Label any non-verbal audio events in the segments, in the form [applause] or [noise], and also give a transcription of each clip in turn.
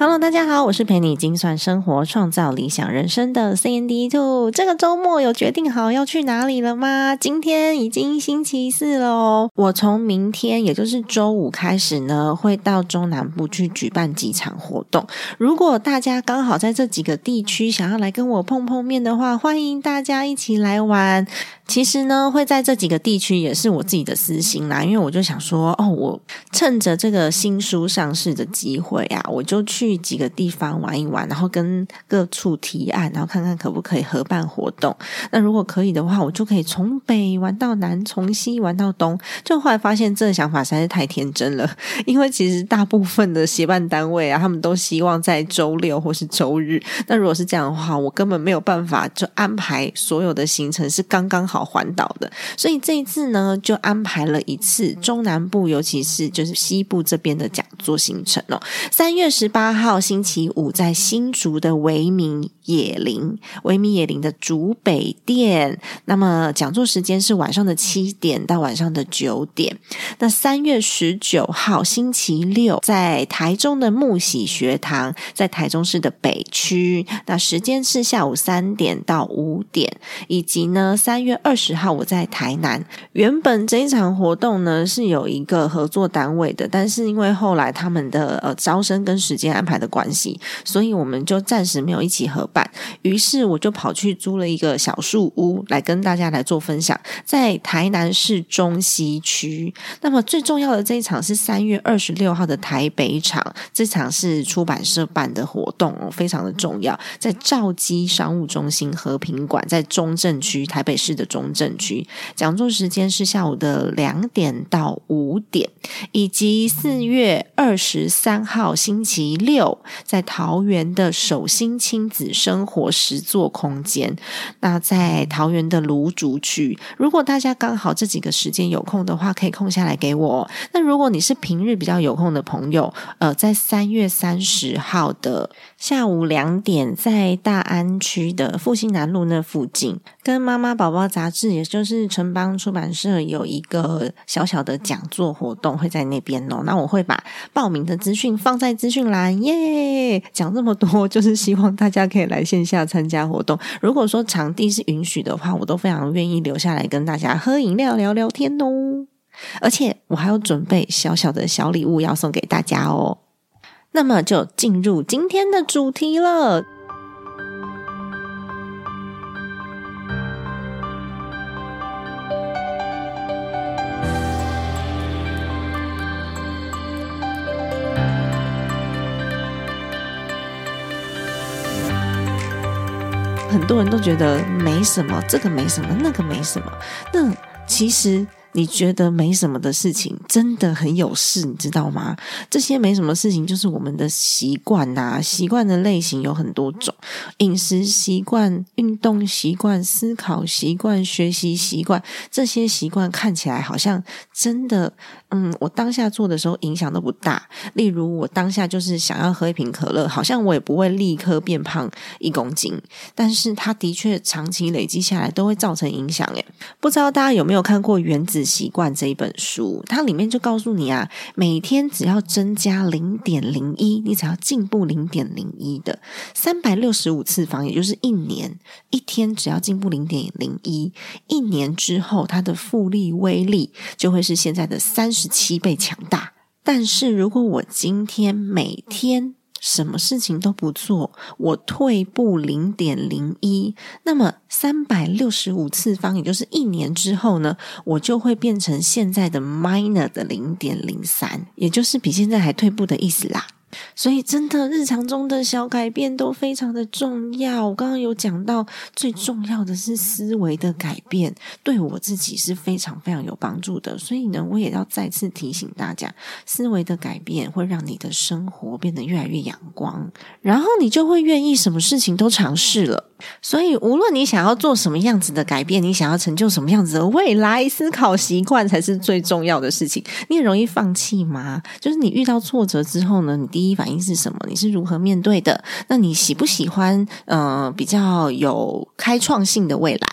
Hello，大家好，我是陪你精算生活、创造理想人生的 CND Two。这个周末有决定好要去哪里了吗？今天已经星期四了哦。我从明天，也就是周五开始呢，会到中南部去举办几场活动。如果大家刚好在这几个地区想要来跟我碰碰面的话，欢迎大家一起来玩。其实呢，会在这几个地区也是我自己的私心啦，因为我就想说，哦，我趁着这个新书上市的机会啊，我就去去几个地方玩一玩，然后跟各处提案，然后看看可不可以合办活动。那如果可以的话，我就可以从北玩到南，从西玩到东。就后来发现这个想法实在是太天真了，因为其实大部分的协办单位啊，他们都希望在周六或是周日。那如果是这样的话，我根本没有办法就安排所有的行程是刚刚好。环岛的，所以这一次呢，就安排了一次中南部，尤其是就是西部这边的讲座行程哦。三月十八号星期五，在新竹的维明。野林，维明野林的竹北店。那么讲座时间是晚上的七点到晚上的九点。那三月十九号星期六，在台中的木喜学堂，在台中市的北区，那时间是下午三点到五点，以及呢三月。二十号我在台南，原本这一场活动呢是有一个合作单位的，但是因为后来他们的呃招生跟时间安排的关系，所以我们就暂时没有一起合办。于是我就跑去租了一个小树屋来跟大家来做分享，在台南市中西区。那么最重要的这一场是三月二十六号的台北场，这场是出版社办的活动哦，非常的重要，在兆基商务中心和平馆，在中正区台北市的中。正区讲座时间是下午的两点到五点，以及四月二十三号星期六在桃园的首新亲子生活实作空间。那在桃园的芦竹区，如果大家刚好这几个时间有空的话，可以空下来给我。那如果你是平日比较有空的朋友，呃，在三月三十号的下午两点，在大安区的复兴南路那附近，跟妈妈宝宝杂。杂志，也就是城邦出版社有一个小小的讲座活动，会在那边哦。那我会把报名的资讯放在资讯栏耶。讲这么多，就是希望大家可以来线下参加活动。如果说场地是允许的话，我都非常愿意留下来跟大家喝饮料、聊聊天哦。而且我还有准备小小的小礼物要送给大家哦。那么就进入今天的主题了。很多人都觉得没什么，这个没什么，那个没什么。那其实你觉得没什么的事情，真的很有事，你知道吗？这些没什么事情，就是我们的习惯呐。习惯的类型有很多种，饮食习惯、运动习惯、思考习惯、学习习惯，这些习惯看起来好像真的。嗯，我当下做的时候影响都不大。例如，我当下就是想要喝一瓶可乐，好像我也不会立刻变胖一公斤，但是它的确长期累积下来都会造成影响。诶，不知道大家有没有看过《原子习惯》这一本书？它里面就告诉你啊，每天只要增加零点零一，你只要进步零点零一的三百六十五次方，也就是一年，一天只要进步零点零一，一年之后它的复利威力就会是现在的三。十七倍强大，但是如果我今天每天什么事情都不做，我退步零点零一，那么三百六十五次方，也就是一年之后呢，我就会变成现在的 minor 的零点零三，也就是比现在还退步的意思啦。所以真的日常中的小改变都非常的重要。我刚刚有讲到，最重要的是思维的改变，对我自己是非常非常有帮助的。所以呢，我也要再次提醒大家，思维的改变会让你的生活变得越来越阳光，然后你就会愿意什么事情都尝试了。所以，无论你想要做什么样子的改变，你想要成就什么样子的未来，思考习惯才是最重要的事情。你很容易放弃吗？就是你遇到挫折之后呢，你第一反应是什么？你是如何面对的？那你喜不喜欢？呃，比较有开创性的未来。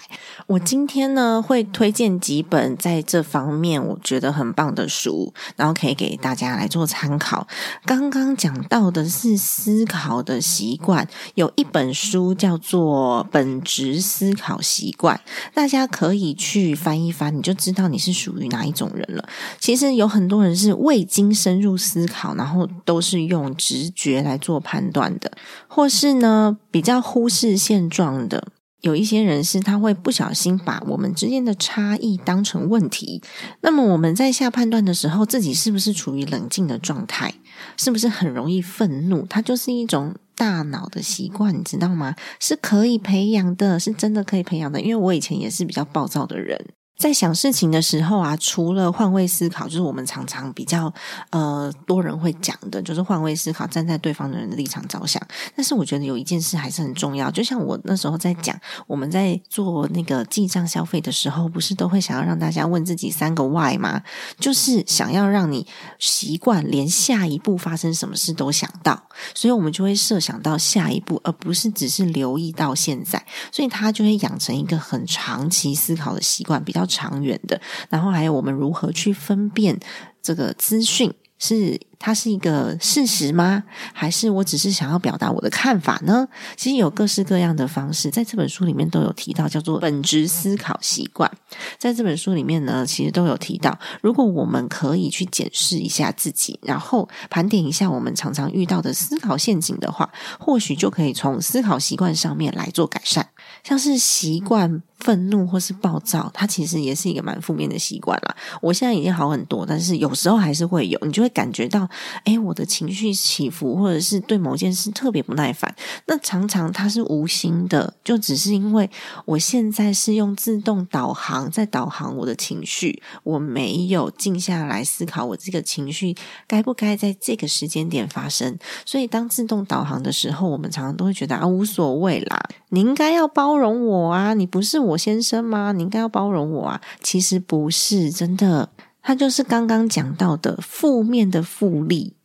我今天呢会推荐几本在这方面我觉得很棒的书，然后可以给大家来做参考。刚刚讲到的是思考的习惯，有一本书叫做《本质思考习惯》，大家可以去翻一翻，你就知道你是属于哪一种人了。其实有很多人是未经深入思考，然后都是用直觉来做判断的，或是呢比较忽视现状的。有一些人是他会不小心把我们之间的差异当成问题，那么我们在下判断的时候，自己是不是处于冷静的状态？是不是很容易愤怒？它就是一种大脑的习惯，你知道吗？是可以培养的，是真的可以培养的。因为我以前也是比较暴躁的人。在想事情的时候啊，除了换位思考，就是我们常常比较呃多人会讲的，就是换位思考，站在对方的人的立场着想。但是我觉得有一件事还是很重要，就像我那时候在讲，我们在做那个记账消费的时候，不是都会想要让大家问自己三个 why 吗？就是想要让你习惯连下一步发生什么事都想到，所以我们就会设想到下一步，而不是只是留意到现在，所以他就会养成一个很长期思考的习惯，比较。长远的，然后还有我们如何去分辨这个资讯是。它是一个事实吗？还是我只是想要表达我的看法呢？其实有各式各样的方式，在这本书里面都有提到，叫做本质思考习惯。在这本书里面呢，其实都有提到，如果我们可以去检视一下自己，然后盘点一下我们常常遇到的思考陷阱的话，或许就可以从思考习惯上面来做改善。像是习惯愤怒或是暴躁，它其实也是一个蛮负面的习惯啦。我现在已经好很多，但是有时候还是会有，你就会感觉到。哎，我的情绪起伏，或者是对某件事特别不耐烦，那常常它是无心的，就只是因为我现在是用自动导航在导航我的情绪，我没有静下来思考我这个情绪该不该在这个时间点发生。所以当自动导航的时候，我们常常都会觉得啊，无所谓啦，你应该要包容我啊，你不是我先生吗？你应该要包容我啊。其实不是，真的。它就是刚刚讲到的负面的复利，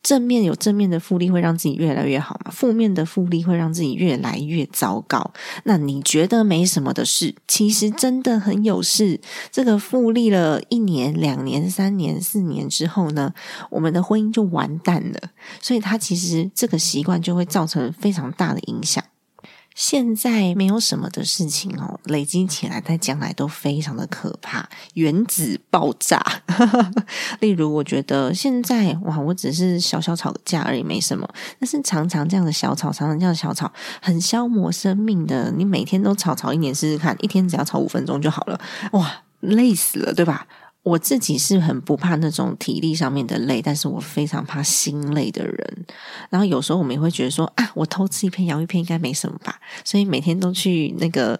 正面有正面的复利会让自己越来越好嘛？负面的复利会让自己越来越糟糕。那你觉得没什么的事，其实真的很有事。这个复利了一年、两年、三年、四年之后呢，我们的婚姻就完蛋了。所以它其实这个习惯就会造成非常大的影响。现在没有什么的事情哦，累积起来在将来都非常的可怕。原子爆炸，[laughs] 例如我觉得现在哇，我只是小小吵个架而已，没什么。但是常常这样的小吵，常常这样的小吵，很消磨生命的。你每天都吵吵一年试试看，一天只要吵五分钟就好了，哇，累死了，对吧？我自己是很不怕那种体力上面的累，但是我非常怕心累的人。然后有时候我们也会觉得说啊，我偷吃一片洋芋片应该没什么吧，所以每天都去那个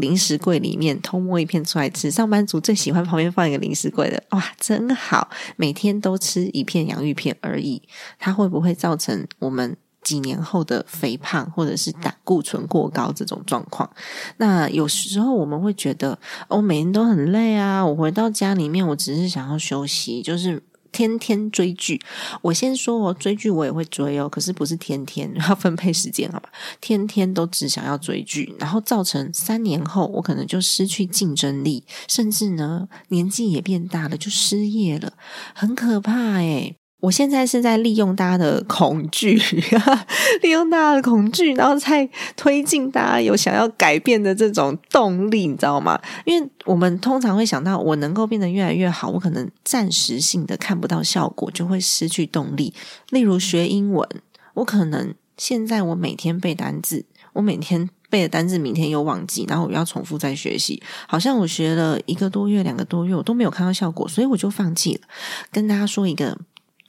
零食柜里面偷摸一片出来吃。上班族最喜欢旁边放一个零食柜的，哇，真好，每天都吃一片洋芋片而已。它会不会造成我们？几年后的肥胖或者是胆固醇过高这种状况，那有时候我们会觉得，我每天都很累啊，我回到家里面，我只是想要休息，就是天天追剧。我先说，我追剧我也会追哦，可是不是天天，[laughs] 要分配时间，好吧？天天都只想要追剧，然后造成三年后我可能就失去竞争力，甚至呢年纪也变大了，就失业了，很可怕诶我现在是在利用大家的恐惧，[laughs] 利用大家的恐惧，然后再推进大家有想要改变的这种动力，你知道吗？因为我们通常会想到，我能够变得越来越好，我可能暂时性的看不到效果，就会失去动力。例如学英文，我可能现在我每天背单字，我每天背的单字，明天又忘记，然后我要重复再学习，好像我学了一个多月、两个多月，我都没有看到效果，所以我就放弃了。跟大家说一个。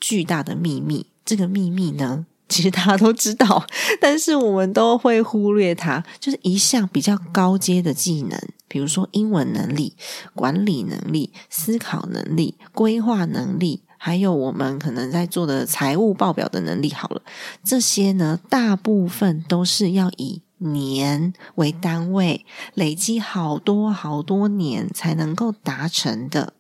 巨大的秘密，这个秘密呢？[laughs] 其实大家都知道，[laughs] 但是我们都会忽略它。就是一项比较高阶的技能，比如说英文能力、管理能力、思考能力、规划能力，还有我们可能在做的财务报表的能力。好了，这些呢，大部分都是要以年为单位，累积好多好多年才能够达成的。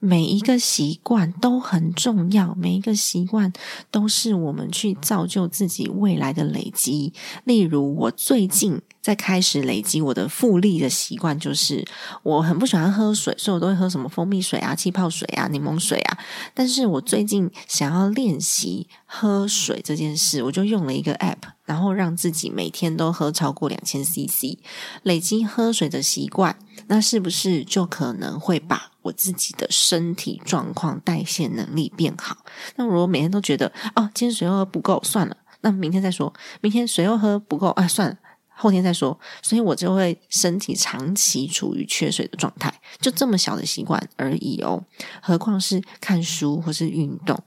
每一个习惯都很重要，每一个习惯都是我们去造就自己未来的累积。例如，我最近在开始累积我的复利的习惯，就是我很不喜欢喝水，所以我都会喝什么蜂蜜水啊、气泡水啊、柠檬水啊。但是我最近想要练习喝水这件事，我就用了一个 App，然后让自己每天都喝超过两千 CC，累积喝水的习惯。那是不是就可能会把我自己的身体状况、代谢能力变好？那如果每天都觉得哦，今天水又喝不够，算了，那明天再说。明天水又喝不够，啊，算了，后天再说。所以我就会身体长期处于缺水的状态。就这么小的习惯而已哦，何况是看书或是运动。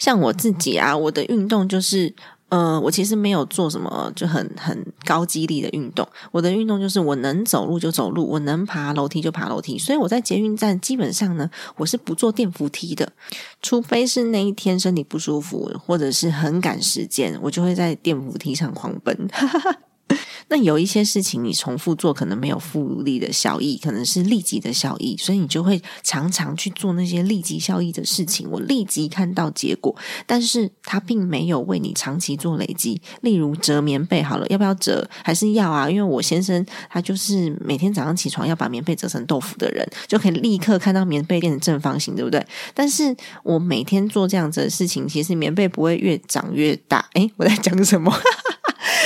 像我自己啊，我的运动就是。呃，我其实没有做什么就很很高激励的运动。我的运动就是我能走路就走路，我能爬楼梯就爬楼梯。所以我在捷运站基本上呢，我是不坐电扶梯的，除非是那一天身体不舒服或者是很赶时间，我就会在电扶梯上狂奔。哈哈哈 [laughs] 那有一些事情你重复做可能没有复利的效益，可能是立即的效益，所以你就会常常去做那些立即效益的事情。我立即看到结果，但是它并没有为你长期做累积。例如折棉被，好了，要不要折？还是要啊？因为我先生他就是每天早上起床要把棉被折成豆腐的人，就可以立刻看到棉被变成正方形，对不对？但是我每天做这样子的事情，其实棉被不会越长越大。诶，我在讲什么？[laughs]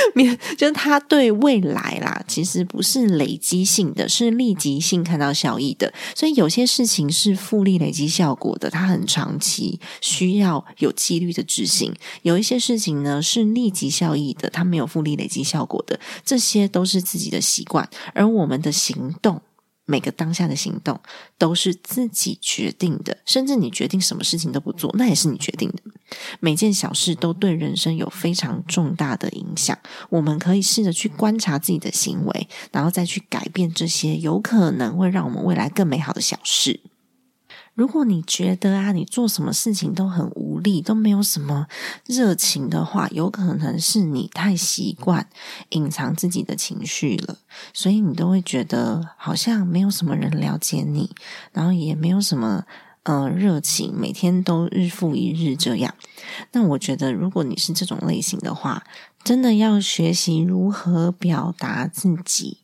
[laughs] 面就是他对未来啦，其实不是累积性的，是立即性看到效益的。所以有些事情是复利累积效果的，它很长期需要有纪律的执行；有一些事情呢是立即效益的，它没有复利累积效果的。这些都是自己的习惯，而我们的行动。每个当下的行动都是自己决定的，甚至你决定什么事情都不做，那也是你决定的。每件小事都对人生有非常重大的影响。我们可以试着去观察自己的行为，然后再去改变这些有可能会让我们未来更美好的小事。如果你觉得啊，你做什么事情都很无力，都没有什么热情的话，有可能是你太习惯隐藏自己的情绪了，所以你都会觉得好像没有什么人了解你，然后也没有什么呃热情，每天都日复一日这样。那我觉得，如果你是这种类型的话，真的要学习如何表达自己。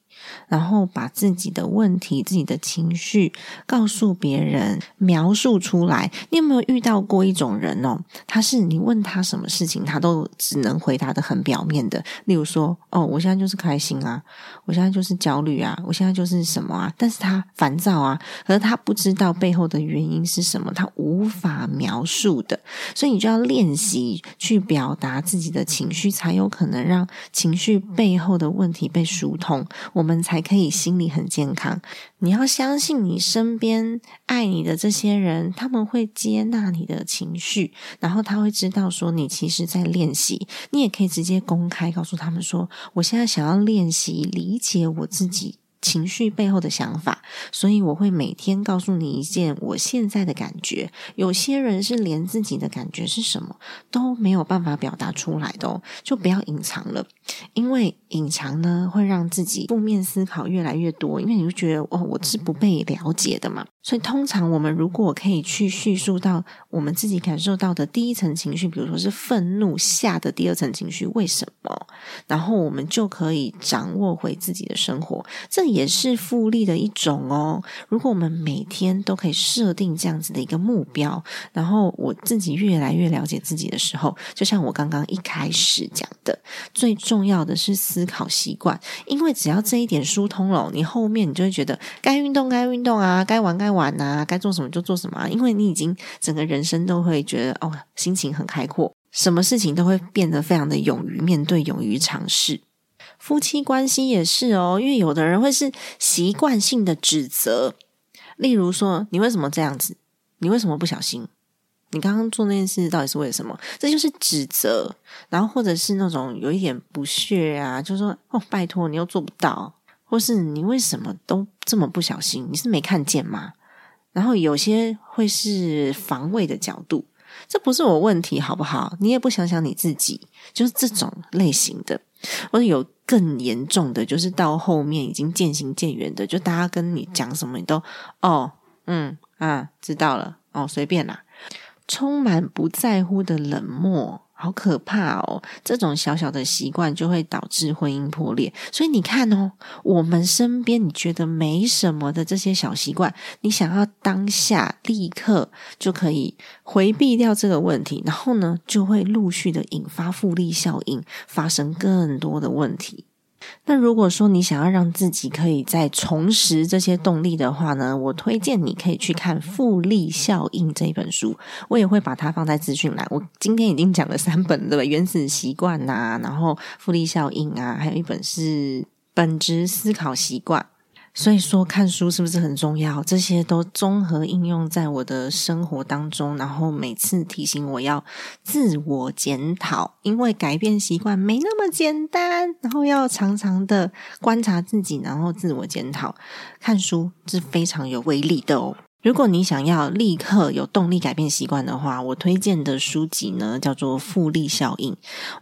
然后把自己的问题、自己的情绪告诉别人，描述出来。你有没有遇到过一种人哦？他是你问他什么事情，他都只能回答的很表面的。例如说，哦，我现在就是开心啊，我现在就是焦虑啊，我现在就是什么啊？但是他烦躁啊，可是他不知道背后的原因是什么，他无法描述的。所以你就要练习去表达自己的情绪，才有可能让情绪背后的问题被疏通。我们。才可以心里很健康。你要相信你身边爱你的这些人，他们会接纳你的情绪，然后他会知道说你其实在练习。你也可以直接公开告诉他们说，我现在想要练习理解我自己。情绪背后的想法，所以我会每天告诉你一件我现在的感觉。有些人是连自己的感觉是什么都没有办法表达出来的哦，就不要隐藏了，因为隐藏呢会让自己负面思考越来越多，因为你就觉得哦，我是不被了解的嘛。所以通常我们如果可以去叙述到我们自己感受到的第一层情绪，比如说是愤怒下的第二层情绪，为什么？然后我们就可以掌握回自己的生活。这也是复利的一种哦。如果我们每天都可以设定这样子的一个目标，然后我自己越来越了解自己的时候，就像我刚刚一开始讲的，最重要的是思考习惯。因为只要这一点疏通了，你后面你就会觉得该运动该运动啊，该玩该玩玩啊，该做什么就做什么。因为你已经整个人生都会觉得哦，心情很开阔，什么事情都会变得非常的勇于面对，勇于尝试。夫妻关系也是哦，因为有的人会是习惯性的指责，例如说你为什么这样子，你为什么不小心，你刚刚做那件事到底是为什么？这就是指责，然后或者是那种有一点不屑啊，就说哦，拜托你又做不到，或是你为什么都这么不小心？你是没看见吗？然后有些会是防卫的角度，这不是我问题好不好？你也不想想你自己，就是这种类型的，或者有更严重的，就是到后面已经渐行渐远的，就大家跟你讲什么，你都哦，嗯啊，知道了，哦，随便啦。充满不在乎的冷漠，好可怕哦！这种小小的习惯就会导致婚姻破裂。所以你看哦，我们身边你觉得没什么的这些小习惯，你想要当下立刻就可以回避掉这个问题，然后呢，就会陆续的引发复利效应，发生更多的问题。那如果说你想要让自己可以再重拾这些动力的话呢，我推荐你可以去看《复利效应》这本书，我也会把它放在资讯栏。我今天已经讲了三本，对吧？《原始习惯》呐，然后《复利效应》啊，还有一本是《本质思考习惯》。所以说，看书是不是很重要？这些都综合应用在我的生活当中，然后每次提醒我要自我检讨，因为改变习惯没那么简单，然后要常常的观察自己，然后自我检讨。看书是非常有威力的哦。如果你想要立刻有动力改变习惯的话，我推荐的书籍呢叫做《复利效应》。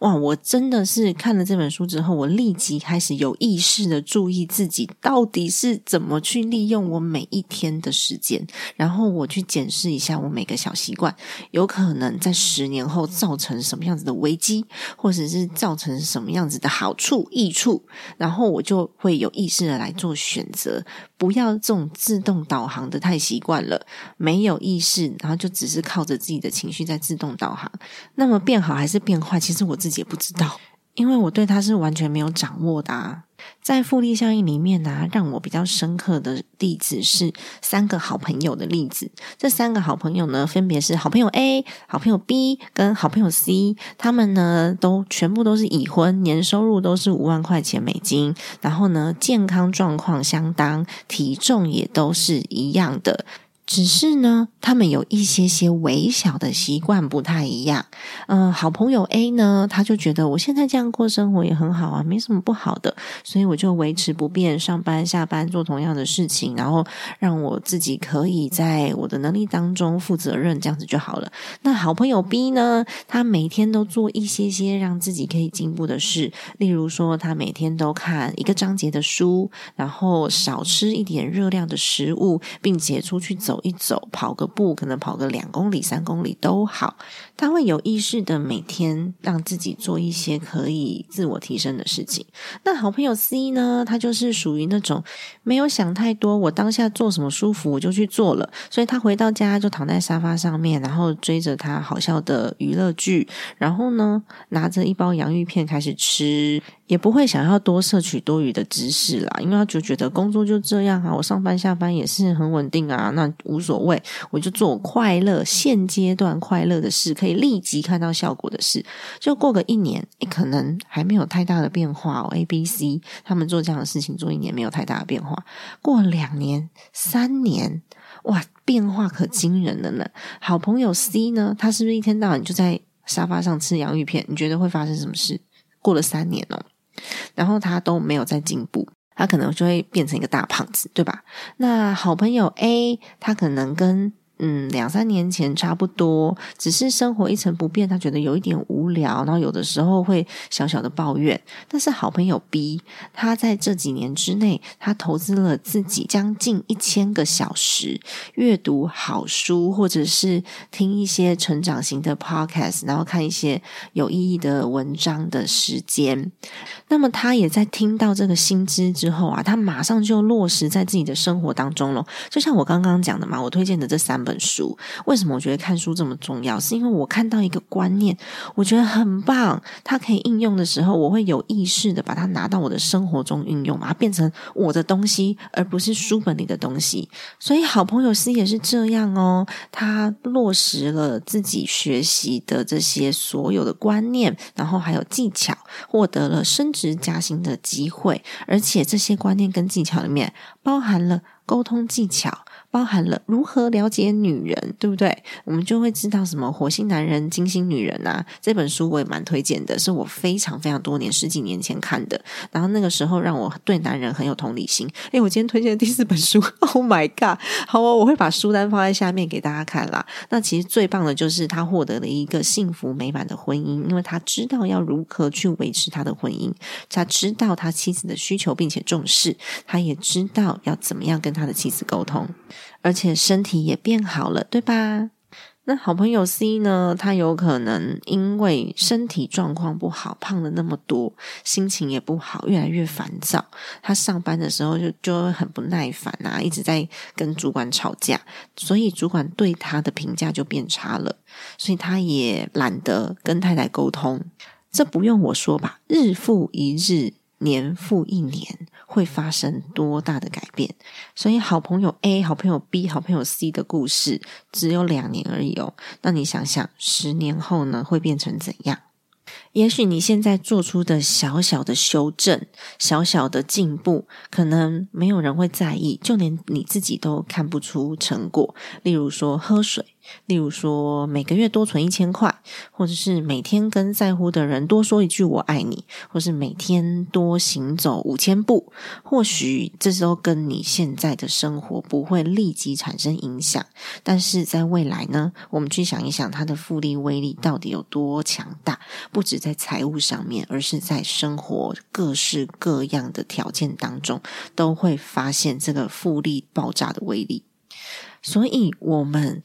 哇，我真的是看了这本书之后，我立即开始有意识的注意自己到底是怎么去利用我每一天的时间，然后我去检视一下我每个小习惯，有可能在十年后造成什么样子的危机，或者是造成什么样子的好处、益处，然后我就会有意识的来做选择，不要这种自动导航的太习惯。了，没有意识，然后就只是靠着自己的情绪在自动导航。那么变好还是变坏，其实我自己也不知道，因为我对它是完全没有掌握的。啊。在复利效应里面呢，让我比较深刻的例子是三个好朋友的例子。这三个好朋友呢，分别是好朋友 A、好朋友 B 跟好朋友 C。他们呢，都全部都是已婚，年收入都是五万块钱美金，然后呢，健康状况相当，体重也都是一样的。只是呢，他们有一些些微小的习惯不太一样。嗯，好朋友 A 呢，他就觉得我现在这样过生活也很好啊，没什么不好的，所以我就维持不变，上班下班做同样的事情，然后让我自己可以在我的能力当中负责任，这样子就好了。那好朋友 B 呢，他每天都做一些些让自己可以进步的事，例如说，他每天都看一个章节的书，然后少吃一点热量的食物，并且出去走。走一走，跑个步，可能跑个两公里、三公里都好。他会有意识的每天让自己做一些可以自我提升的事情。那好朋友 C 呢？他就是属于那种没有想太多，我当下做什么舒服我就去做了。所以他回到家就躺在沙发上面，然后追着他好笑的娱乐剧，然后呢拿着一包洋芋片开始吃。也不会想要多摄取多余的知识啦，因为他就觉得工作就这样啊，我上班下班也是很稳定啊，那无所谓，我就做快乐现阶段快乐的事，可以立即看到效果的事，就过个一年，可能还没有太大的变化哦。A、B、C 他们做这样的事情做一年没有太大的变化，过两年、三年，哇，变化可惊人了呢。好朋友 C 呢，他是不是一天到晚就在沙发上吃洋芋片？你觉得会发生什么事？过了三年哦。然后他都没有在进步，他可能就会变成一个大胖子，对吧？那好朋友 A，他可能跟。嗯，两三年前差不多，只是生活一成不变，他觉得有一点无聊，然后有的时候会小小的抱怨。但是好朋友 B，他在这几年之内，他投资了自己将近一千个小时阅读好书，或者是听一些成长型的 podcast，然后看一些有意义的文章的时间。那么他也在听到这个新知之后啊，他马上就落实在自己的生活当中了。就像我刚刚讲的嘛，我推荐的这三。本书为什么我觉得看书这么重要？是因为我看到一个观念，我觉得很棒，它可以应用的时候，我会有意识的把它拿到我的生活中运用，把它变成我的东西，而不是书本里的东西。所以好朋友 C 也是这样哦，他落实了自己学习的这些所有的观念，然后还有技巧，获得了升职加薪的机会，而且这些观念跟技巧里面包含了沟通技巧。包含了如何了解女人，对不对？我们就会知道什么火星男人、金星女人啊。这本书我也蛮推荐的，是我非常非常多年十几年前看的，然后那个时候让我对男人很有同理心。诶，我今天推荐的第四本书，[laughs] Oh my god！好哦，我会把书单放在下面给大家看啦。那其实最棒的就是他获得了一个幸福美满的婚姻，因为他知道要如何去维持他的婚姻，他知道他妻子的需求，并且重视，他也知道要怎么样跟他的妻子沟通。而且身体也变好了，对吧？那好朋友 C 呢？他有可能因为身体状况不好，胖了那么多，心情也不好，越来越烦躁。他上班的时候就就很不耐烦啊，一直在跟主管吵架，所以主管对他的评价就变差了。所以他也懒得跟太太沟通。这不用我说吧？日复一日。年复一年会发生多大的改变？所以好朋友 A、好朋友 B、好朋友 C 的故事只有两年而已哦。那你想想，十年后呢，会变成怎样？也许你现在做出的小小的修正、小小的进步，可能没有人会在意，就连你自己都看不出成果。例如说，喝水。例如说，每个月多存一千块，或者是每天跟在乎的人多说一句“我爱你”，或是每天多行走五千步，或许这时候跟你现在的生活不会立即产生影响。但是在未来呢，我们去想一想，它的复利威力到底有多强大？不止在财务上面，而是在生活各式各样的条件当中，都会发现这个复利爆炸的威力。所以，我们。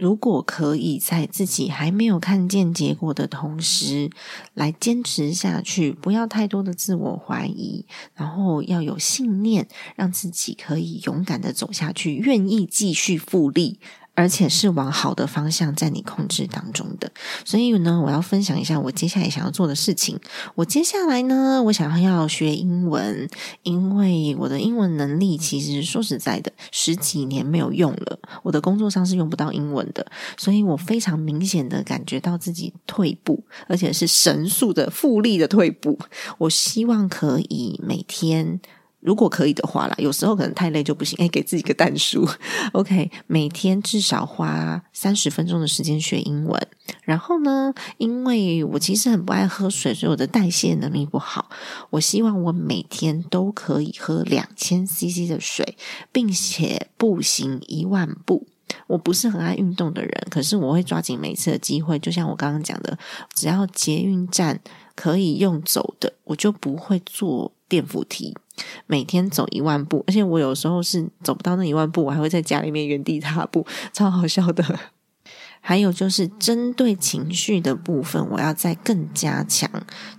如果可以在自己还没有看见结果的同时，来坚持下去，不要太多的自我怀疑，然后要有信念，让自己可以勇敢的走下去，愿意继续复利。而且是往好的方向在你控制当中的，所以呢，我要分享一下我接下来想要做的事情。我接下来呢，我想要学英文，因为我的英文能力其实说实在的，十几年没有用了，我的工作上是用不到英文的，所以我非常明显的感觉到自己退步，而且是神速的复利的退步。我希望可以每天。如果可以的话啦，有时候可能太累就不行。哎，给自己个蛋书，[laughs] OK，每天至少花三十分钟的时间学英文。然后呢，因为我其实很不爱喝水，所以我的代谢能力不好。我希望我每天都可以喝两千 CC 的水，并且步行一万步。我不是很爱运动的人，可是我会抓紧每次的机会。就像我刚刚讲的，只要捷运站可以用走的，我就不会坐电扶梯。每天走一万步，而且我有时候是走不到那一万步，我还会在家里面原地踏步，超好笑的。还有就是针对情绪的部分，我要再更加强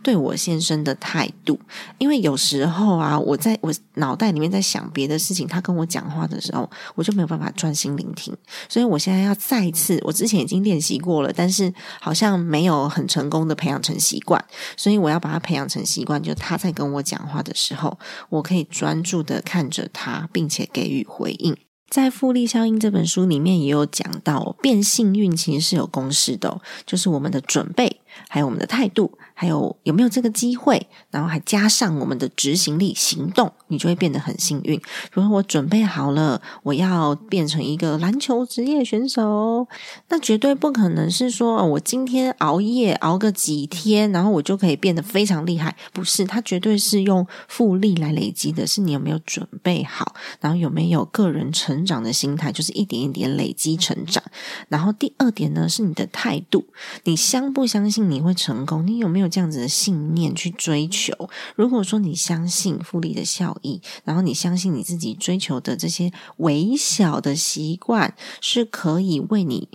对我先生的态度，因为有时候啊，我在我脑袋里面在想别的事情，他跟我讲话的时候，我就没有办法专心聆听。所以我现在要再次，我之前已经练习过了，但是好像没有很成功的培养成习惯，所以我要把它培养成习惯，就他在跟我讲话的时候，我可以专注的看着他，并且给予回应。在《复利效应》这本书里面也有讲到，变幸运其实是有公式的，就是我们的准备，还有我们的态度。还有有没有这个机会？然后还加上我们的执行力、行动，你就会变得很幸运。比如说，我准备好了，我要变成一个篮球职业选手，那绝对不可能是说我今天熬夜熬个几天，然后我就可以变得非常厉害。不是，它绝对是用复利来累积的。是你有没有准备好？然后有没有个人成长的心态？就是一点一点累积成长。然后第二点呢，是你的态度，你相不相信你会成功？你有没有？这样子的信念去追求。如果说你相信复利的效益，然后你相信你自己追求的这些微小的习惯是可以为你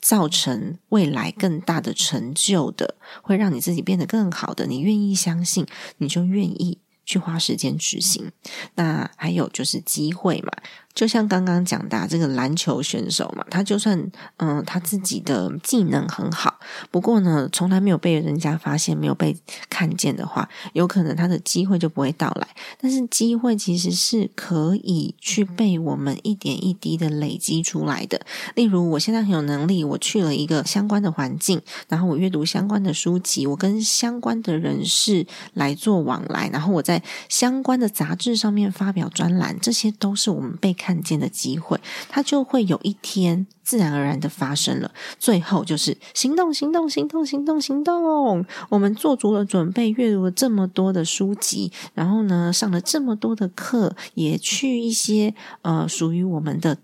造成未来更大的成就的，会让你自己变得更好的，你愿意相信，你就愿意去花时间执行。那还有就是机会嘛。就像刚刚讲的这个篮球选手嘛，他就算嗯他自己的技能很好，不过呢从来没有被人家发现、没有被看见的话，有可能他的机会就不会到来。但是机会其实是可以去被我们一点一滴的累积出来的。例如，我现在很有能力，我去了一个相关的环境，然后我阅读相关的书籍，我跟相关的人士来做往来，然后我在相关的杂志上面发表专栏，这些都是我们被。看见的机会，它就会有一天自然而然的发生了。最后就是行动，行动，行动，行动，行动。我们做足了准备，阅读了这么多的书籍，然后呢，上了这么多的课，也去一些呃属于我们的。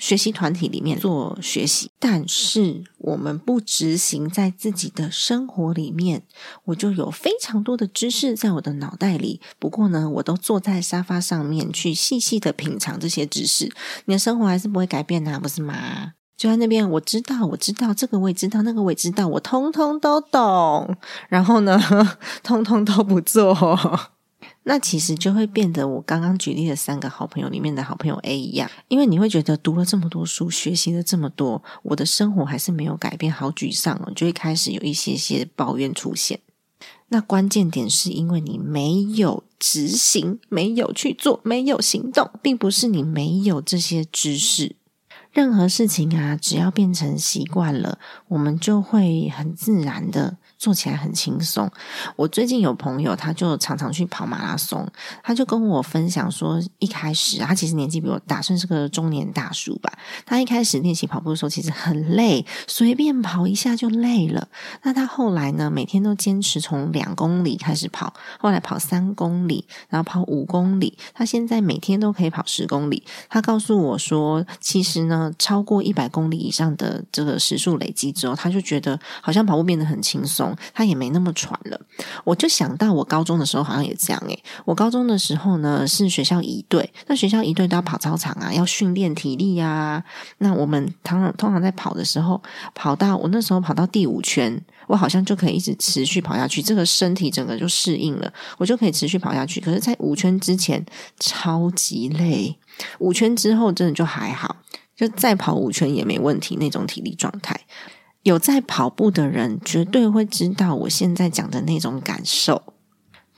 学习团体里面做学习，但是我们不执行在自己的生活里面，我就有非常多的知识在我的脑袋里。不过呢，我都坐在沙发上面去细细的品尝这些知识。你的生活还是不会改变啊，不是吗？就在那边，我知道，我知道这个，我也知道那个，我也知道，我通通都懂。然后呢，[laughs] 通通都不做。那其实就会变得我刚刚举例的三个好朋友里面的好朋友 A 一样，因为你会觉得读了这么多书，学习了这么多，我的生活还是没有改变，好沮丧哦，就会开始有一些些抱怨出现。那关键点是因为你没有执行，没有去做，没有行动，并不是你没有这些知识。任何事情啊，只要变成习惯了，我们就会很自然的。做起来很轻松。我最近有朋友，他就常常去跑马拉松，他就跟我分享说，一开始他其实年纪比我大，算是个中年大叔吧。他一开始练习跑步的时候，其实很累，随便跑一下就累了。那他后来呢，每天都坚持从两公里开始跑，后来跑三公里，然后跑五公里。他现在每天都可以跑十公里。他告诉我说，其实呢，超过一百公里以上的这个时速累积之后，他就觉得好像跑步变得很轻松。他也没那么喘了，我就想到我高中的时候好像也这样诶。我高中的时候呢是学校一队，那学校一队都要跑操场啊，要训练体力呀。那我们通常通常在跑的时候，跑到我那时候跑到第五圈，我好像就可以一直持续跑下去，这个身体整个就适应了，我就可以持续跑下去。可是，在五圈之前超级累，五圈之后真的就还好，就再跑五圈也没问题那种体力状态。有在跑步的人，绝对会知道我现在讲的那种感受。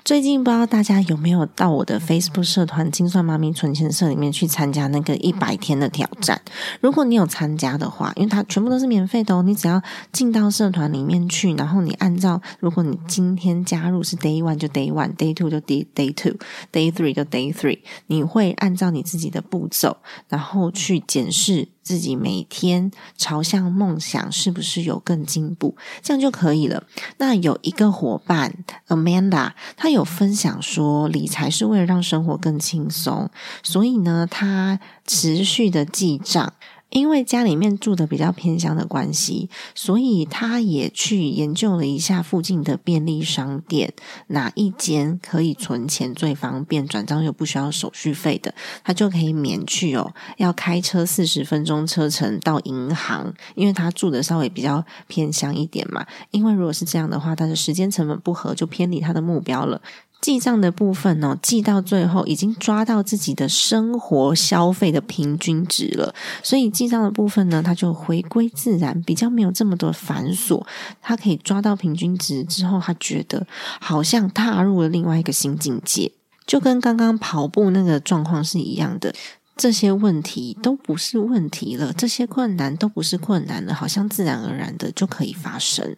最近不知道大家有没有到我的 Facebook 社团“精算妈咪存钱社”里面去参加那个一百天的挑战？如果你有参加的话，因为它全部都是免费的哦，你只要进到社团里面去，然后你按照，如果你今天加入是 Day One 就 Day One，Day Two 就 Day Day Two，Day Three 就 Day Three，你会按照你自己的步骤，然后去检视。自己每天朝向梦想是不是有更进步？这样就可以了。那有一个伙伴 Amanda，她有分享说，理财是为了让生活更轻松，所以呢，她持续的记账。因为家里面住的比较偏乡的关系，所以他也去研究了一下附近的便利商店哪一间可以存钱最方便，转账又不需要手续费的，他就可以免去哦，要开车四十分钟车程到银行，因为他住的稍微比较偏乡一点嘛。因为如果是这样的话，他的时间成本不合，就偏离他的目标了。记账的部分呢，记到最后已经抓到自己的生活消费的平均值了，所以记账的部分呢，它就回归自然，比较没有这么多繁琐。他可以抓到平均值之后，他觉得好像踏入了另外一个新境界，就跟刚刚跑步那个状况是一样的。这些问题都不是问题了，这些困难都不是困难了，好像自然而然的就可以发生。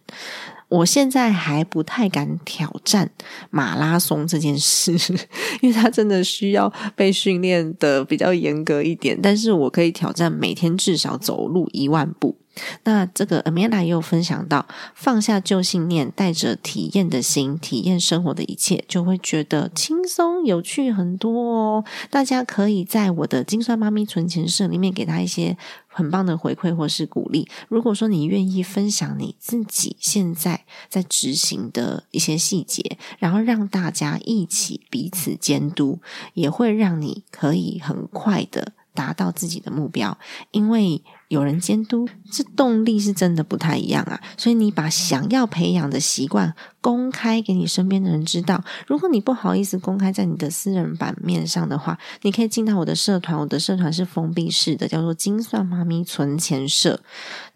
我现在还不太敢挑战马拉松这件事，因为它真的需要被训练的比较严格一点。但是我可以挑战每天至少走路一万步。那这个 Amanda 也有分享到，放下旧信念，带着体验的心，体验生活的一切，就会觉得轻松有趣很多哦。大家可以在我的金算妈咪存钱社里面给他一些很棒的回馈或是鼓励。如果说你愿意分享你自己现在在执行的一些细节，然后让大家一起彼此监督，也会让你可以很快的达到自己的目标，因为。有人监督，这动力是真的不太一样啊。所以你把想要培养的习惯公开给你身边的人知道。如果你不好意思公开在你的私人版面上的话，你可以进到我的社团。我的社团是封闭式的，叫做“精算妈咪存钱社”。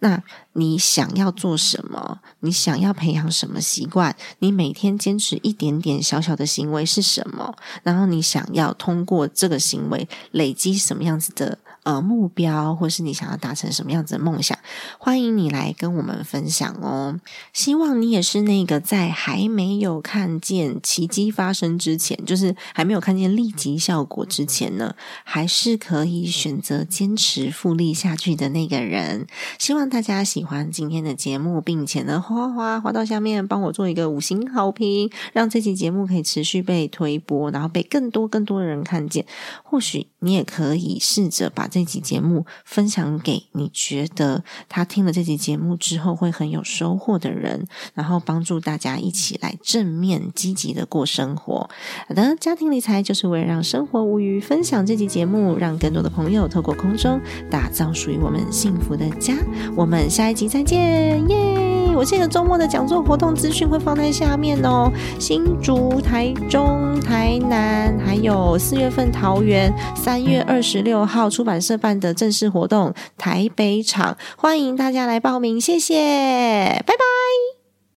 那你想要做什么？你想要培养什么习惯？你每天坚持一点点小小的行为是什么？然后你想要通过这个行为累积什么样子的？呃目标，或是你想要达成什么样子的梦想，欢迎你来跟我们分享哦。希望你也是那个在还没有看见奇迹发生之前，就是还没有看见立即效果之前呢，还是可以选择坚持复利下去的那个人。希望大家喜欢今天的节目，并且呢，哗哗滑到下面帮我做一个五星好评，让这期节目可以持续被推播，然后被更多更多的人看见。或许你也可以试着把这期节目分享给你觉得他听了这期节目之后会很有收获的人，然后帮助大家一起来正面积极的过生活。好的，家庭理财就是为了让生活无虞。分享这期节目，让更多的朋友透过空中打造属于我们幸福的家。我们下一集再见，耶！我这个周末的讲座活动资讯会放在下面哦。新竹、台中、台南，还有四月份桃园，三月二十六号出版社办的正式活动台北场，欢迎大家来报名，谢谢，拜拜。